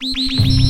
Música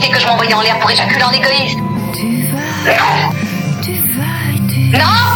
que je m'envoie en l'air pour éjaculer en égoïste. Tu vas, tu vas, tu vas. Non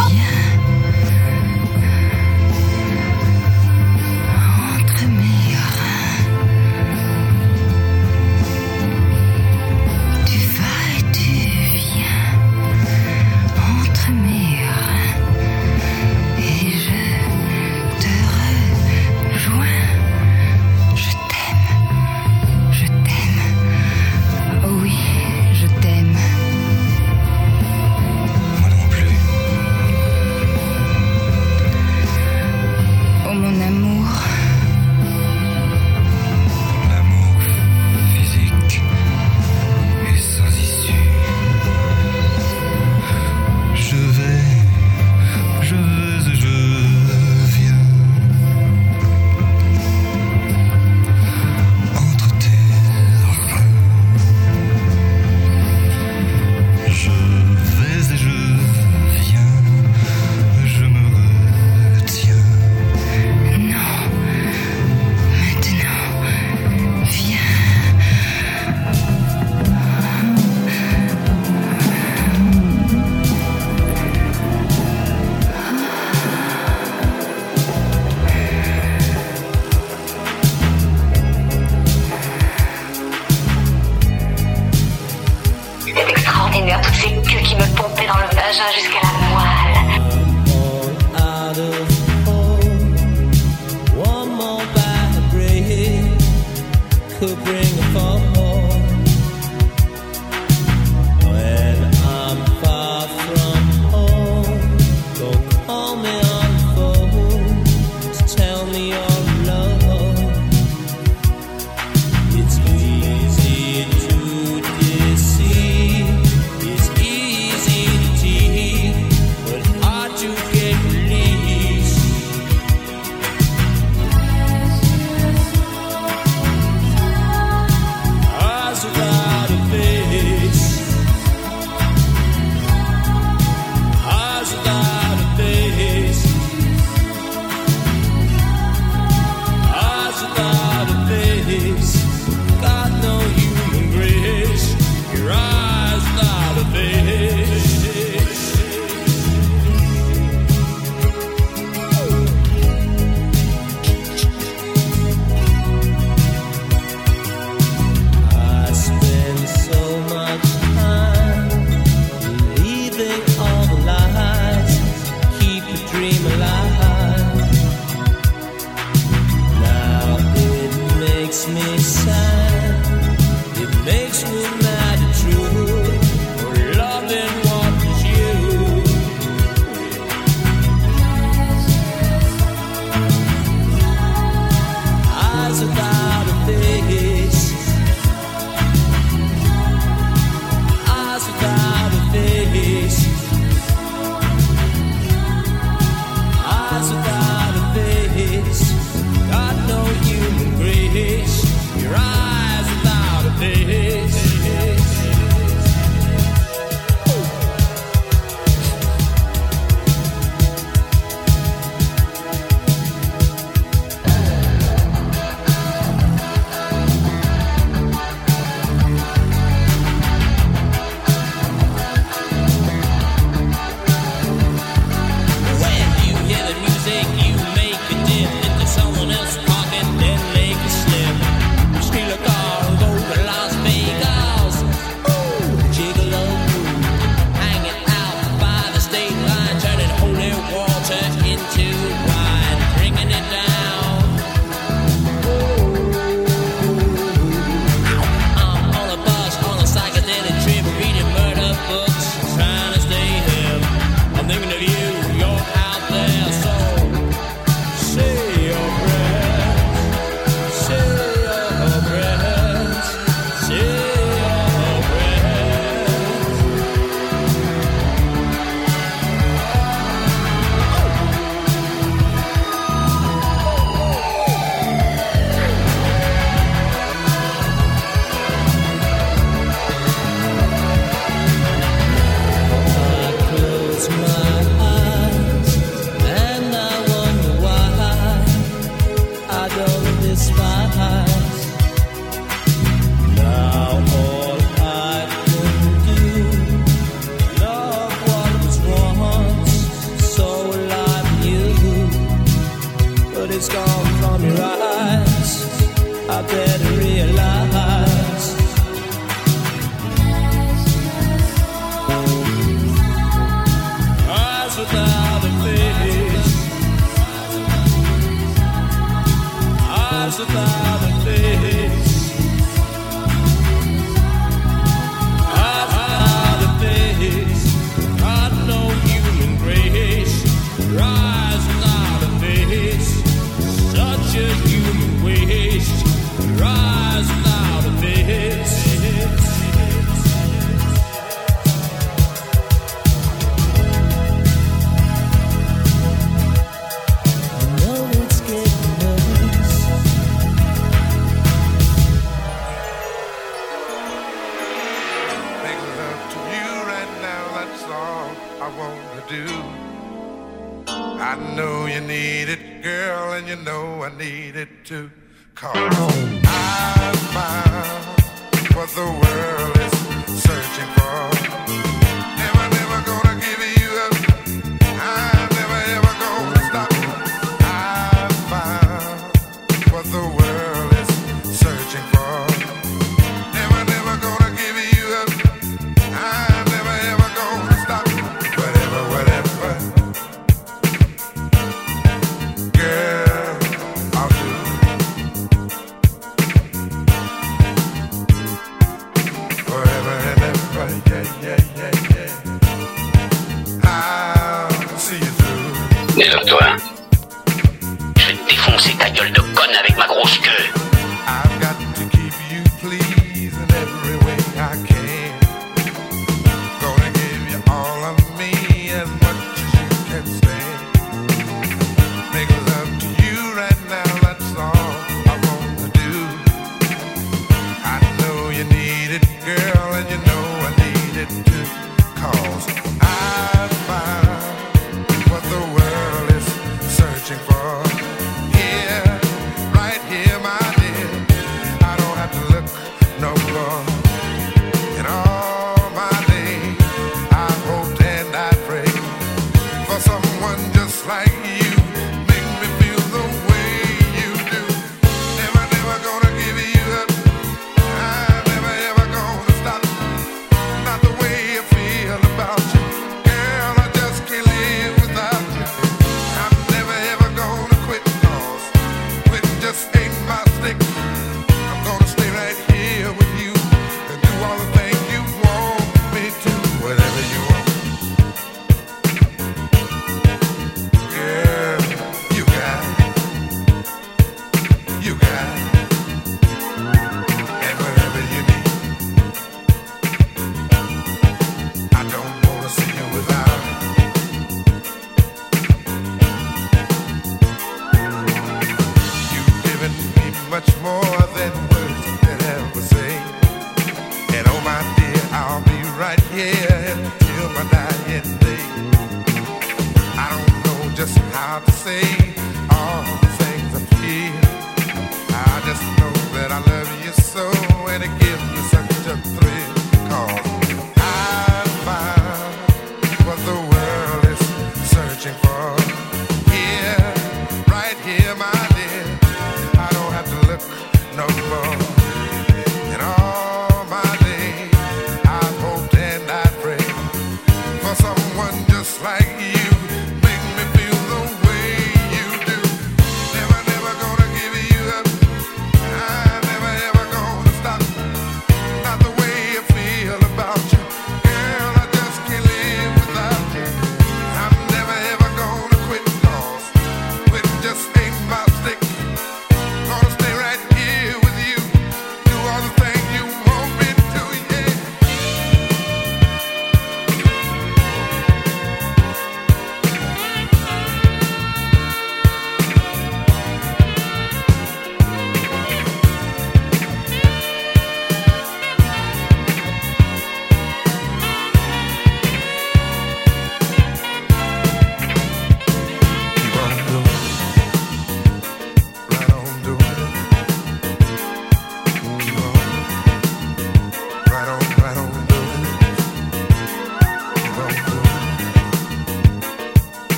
It to come.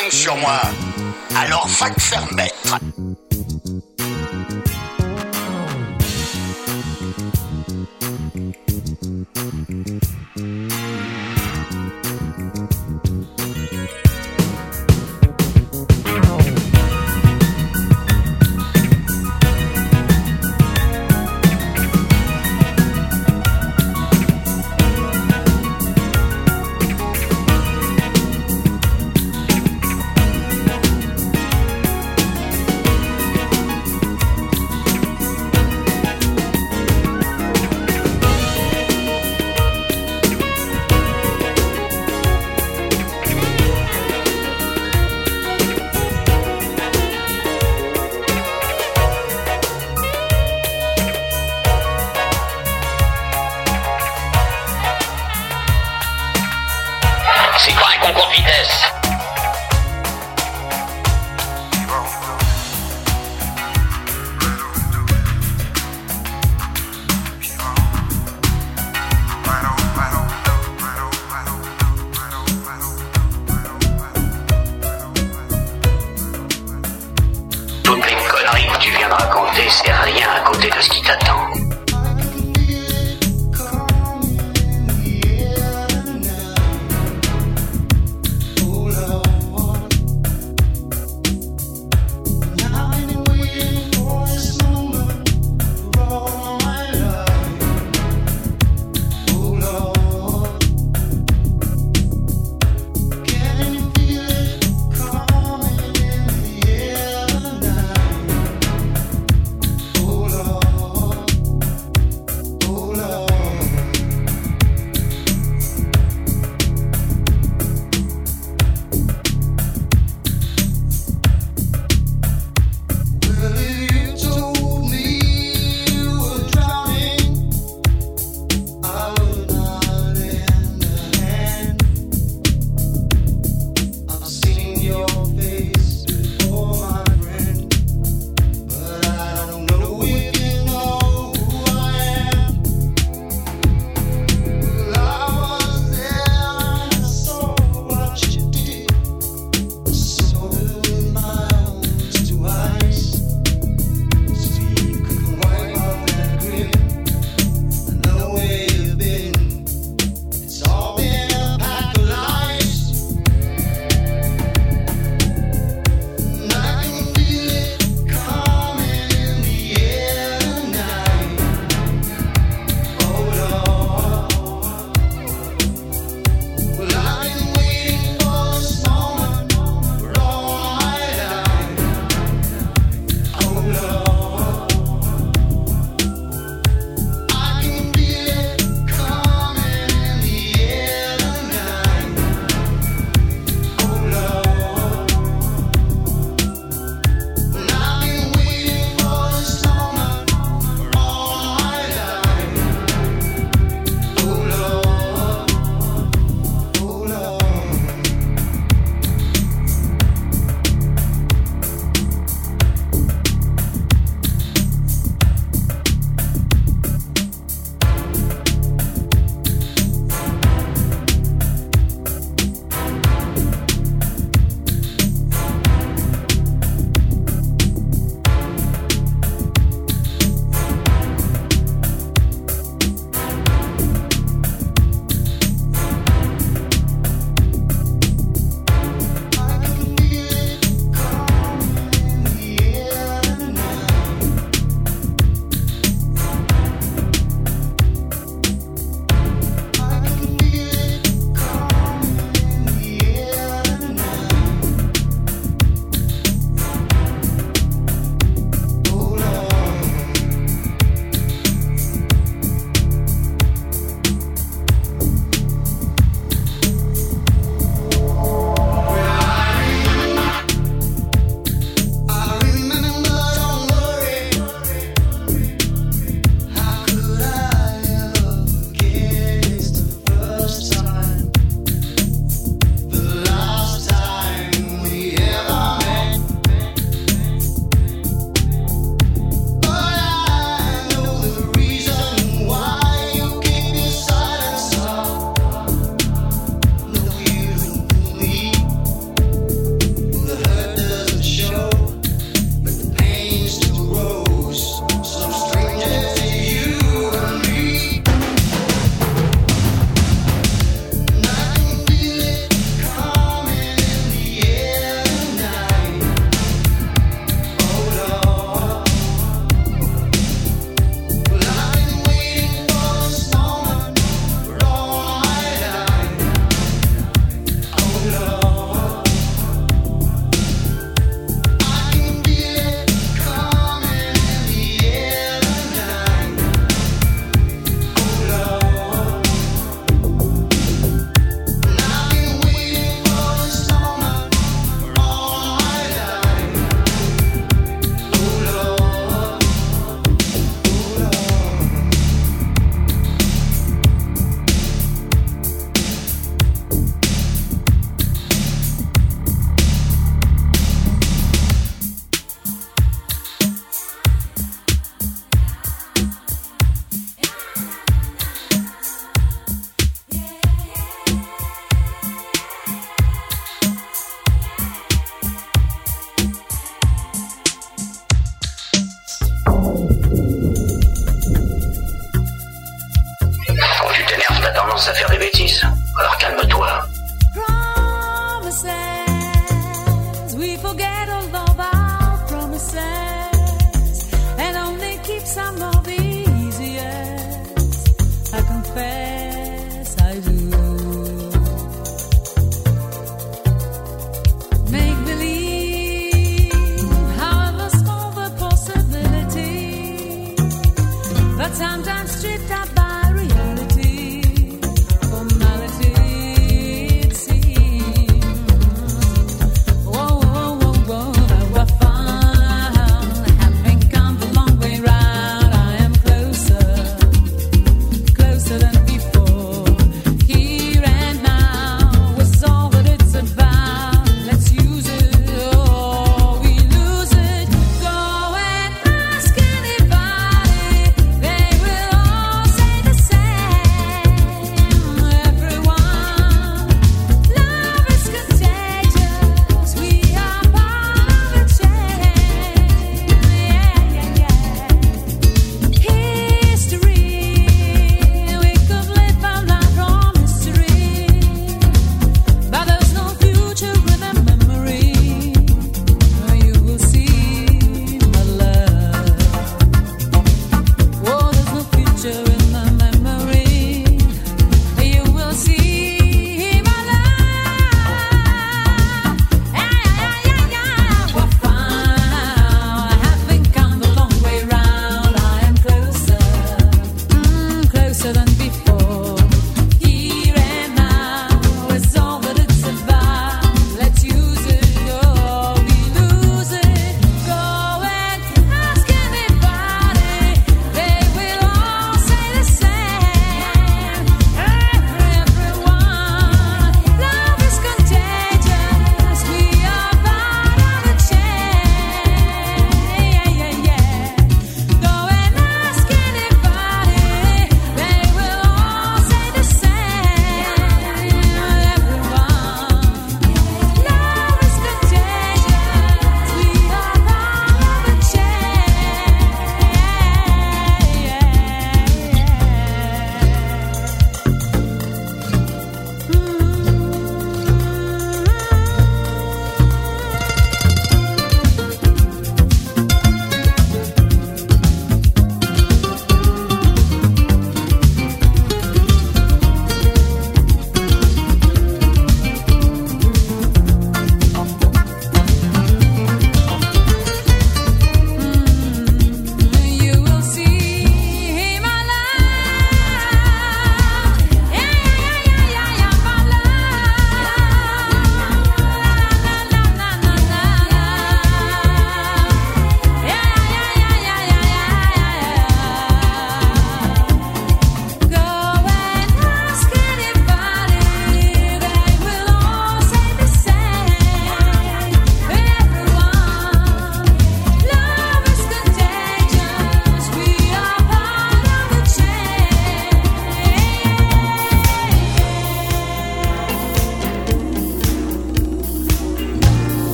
Fang sur moi. Alors, va te faire mettre.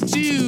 do.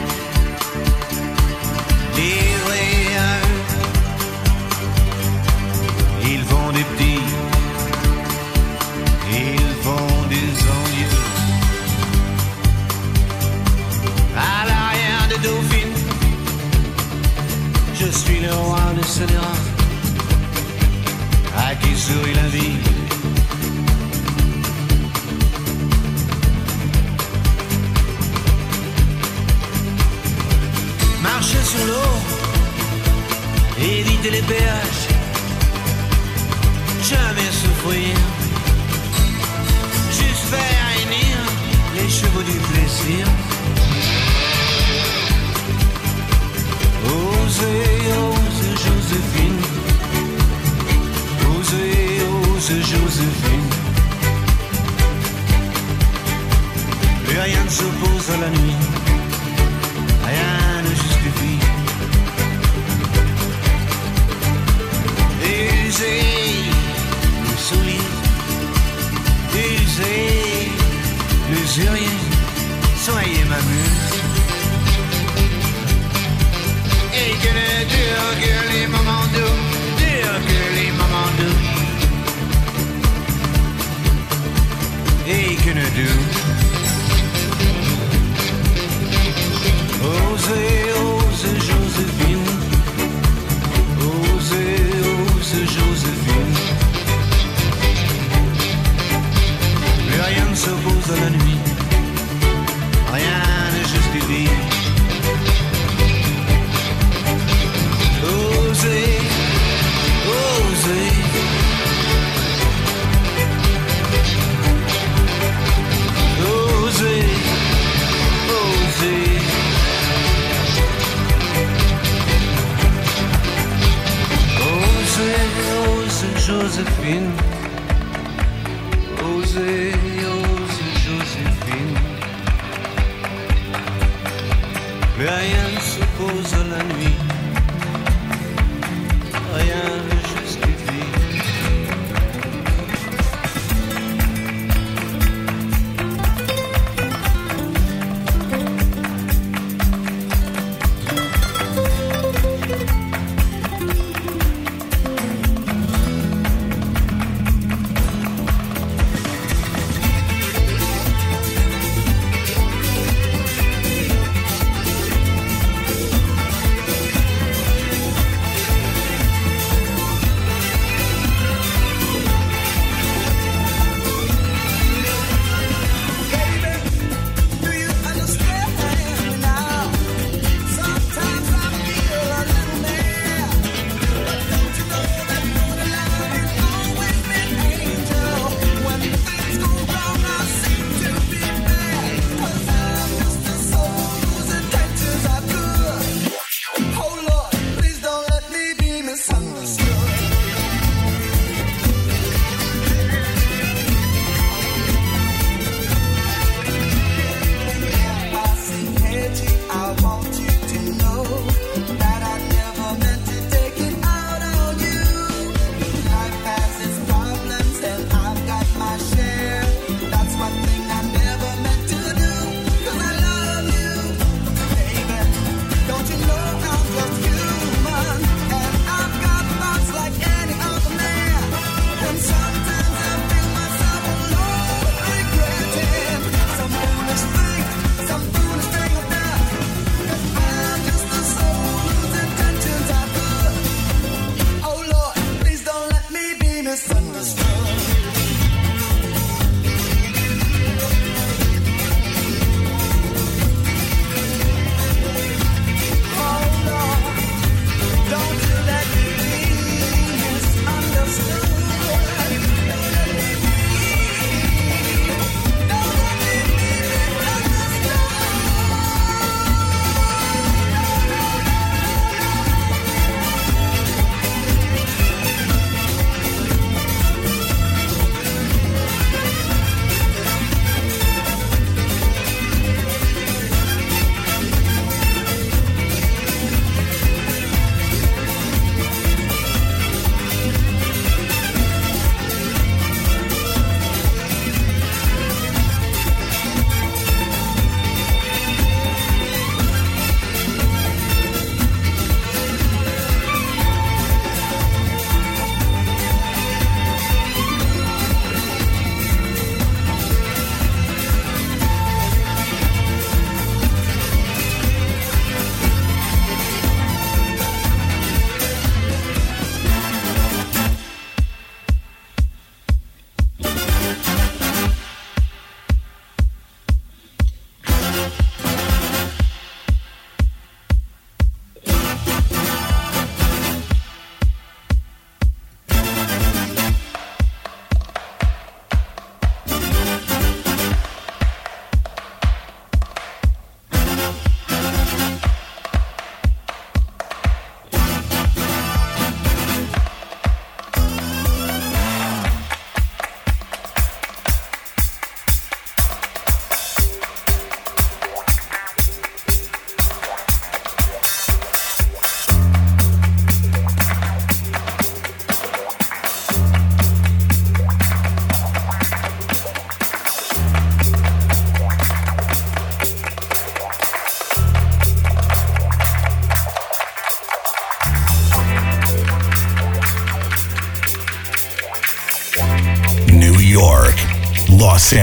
sourit la vie. marcher sur l'eau, éviter les péages, jamais souffrir, juste faire réunir les chevaux du plaisir. Osez, ose Joséphine, ose Joséphine. Plus rien ne s'oppose à la nuit rien ne justifie. Usez le soulier, usez l'usurier, soyez ma muse. Et que ne durent que les moments doux, durent que les moments doux. Que ne durent Osez, osez Joséphine. Osez, osez Joséphine. Mais rien ne s'oppose à la nuit.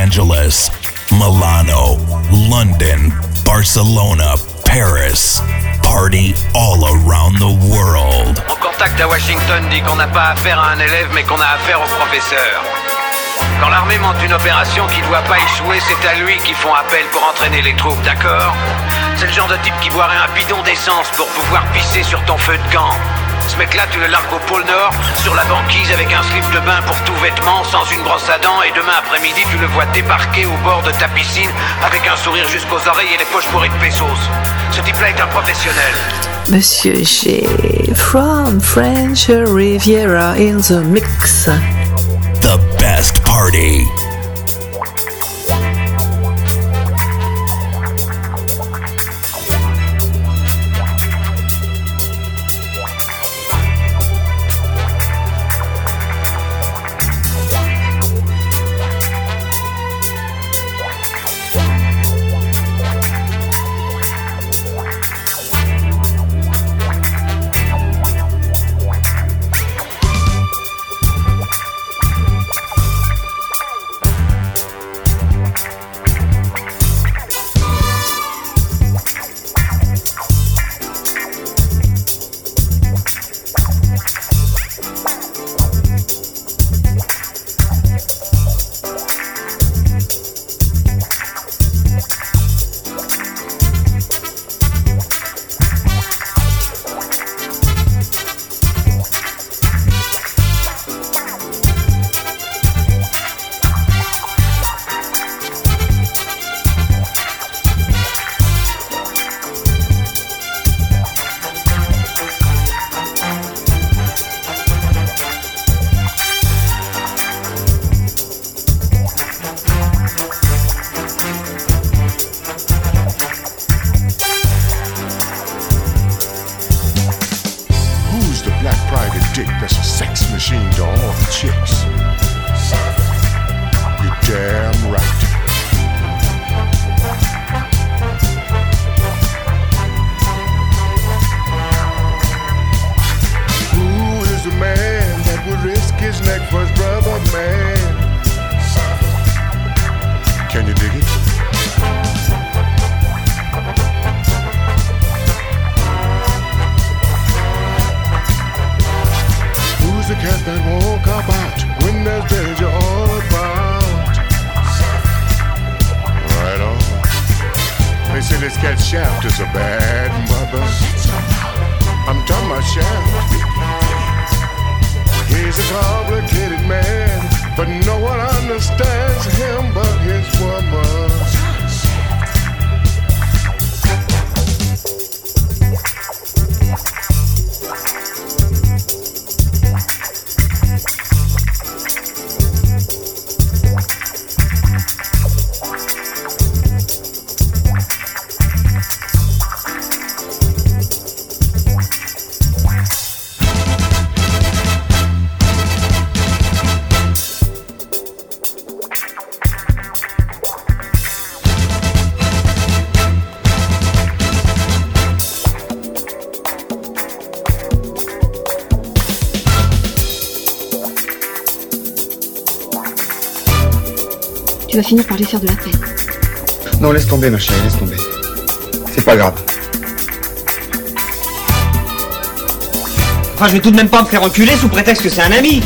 Angeles, Milano, London, Barcelona, Paris. Party all around the world. En contact à Washington dit qu'on n'a pas affaire à un élève mais qu'on a affaire au professeur. Quand l'armée monte une opération qui ne doit pas échouer, c'est à lui qu'ils font appel pour entraîner les troupes, d'accord? C'est le genre de type qui boirait un bidon d'essence pour pouvoir pisser sur ton feu de camp. Ce mec-là, tu le largues au pôle Nord, sur la banquise avec un slip de bain pour tout vêtement, sans une brosse à dents, et demain après-midi, tu le vois débarquer au bord de ta piscine avec un sourire jusqu'aux oreilles et les poches bourrées de pesos. Ce type-là est un professionnel. Monsieur G. From French Riviera in the mix. The best party. Vas finir par lui faire de la peine. Non, laisse tomber, ma chérie, laisse tomber. C'est pas grave. Enfin, je vais tout de même pas me faire enculer sous prétexte que c'est un ami.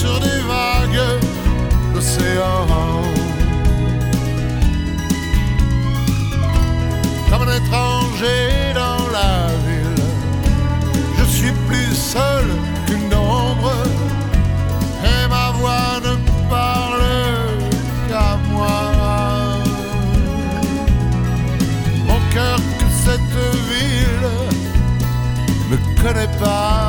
sur des vagues d'océan. Comme un étranger dans la ville, je suis plus seul qu'une ombre, et ma voix ne parle qu'à moi. Mon cœur que cette ville ne connaît pas.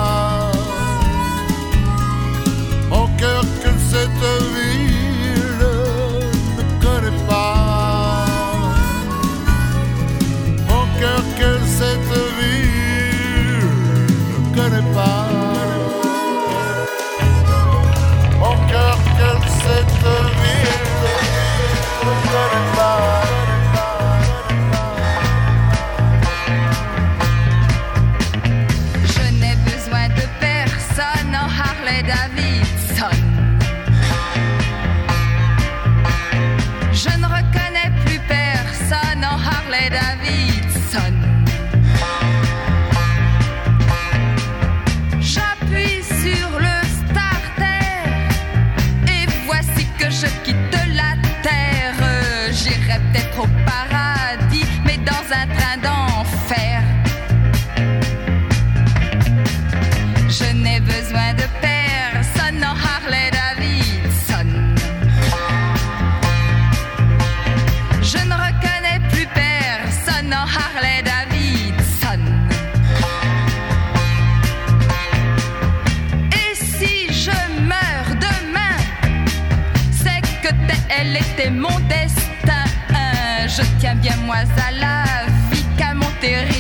moi à la vie qu'à Monterrey.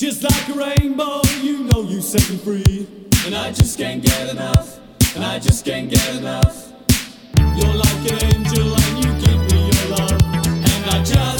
Just like a rainbow, you know you set me free. And I just can't get enough. And I just can't get enough. You're like an angel and you give me your love. And I just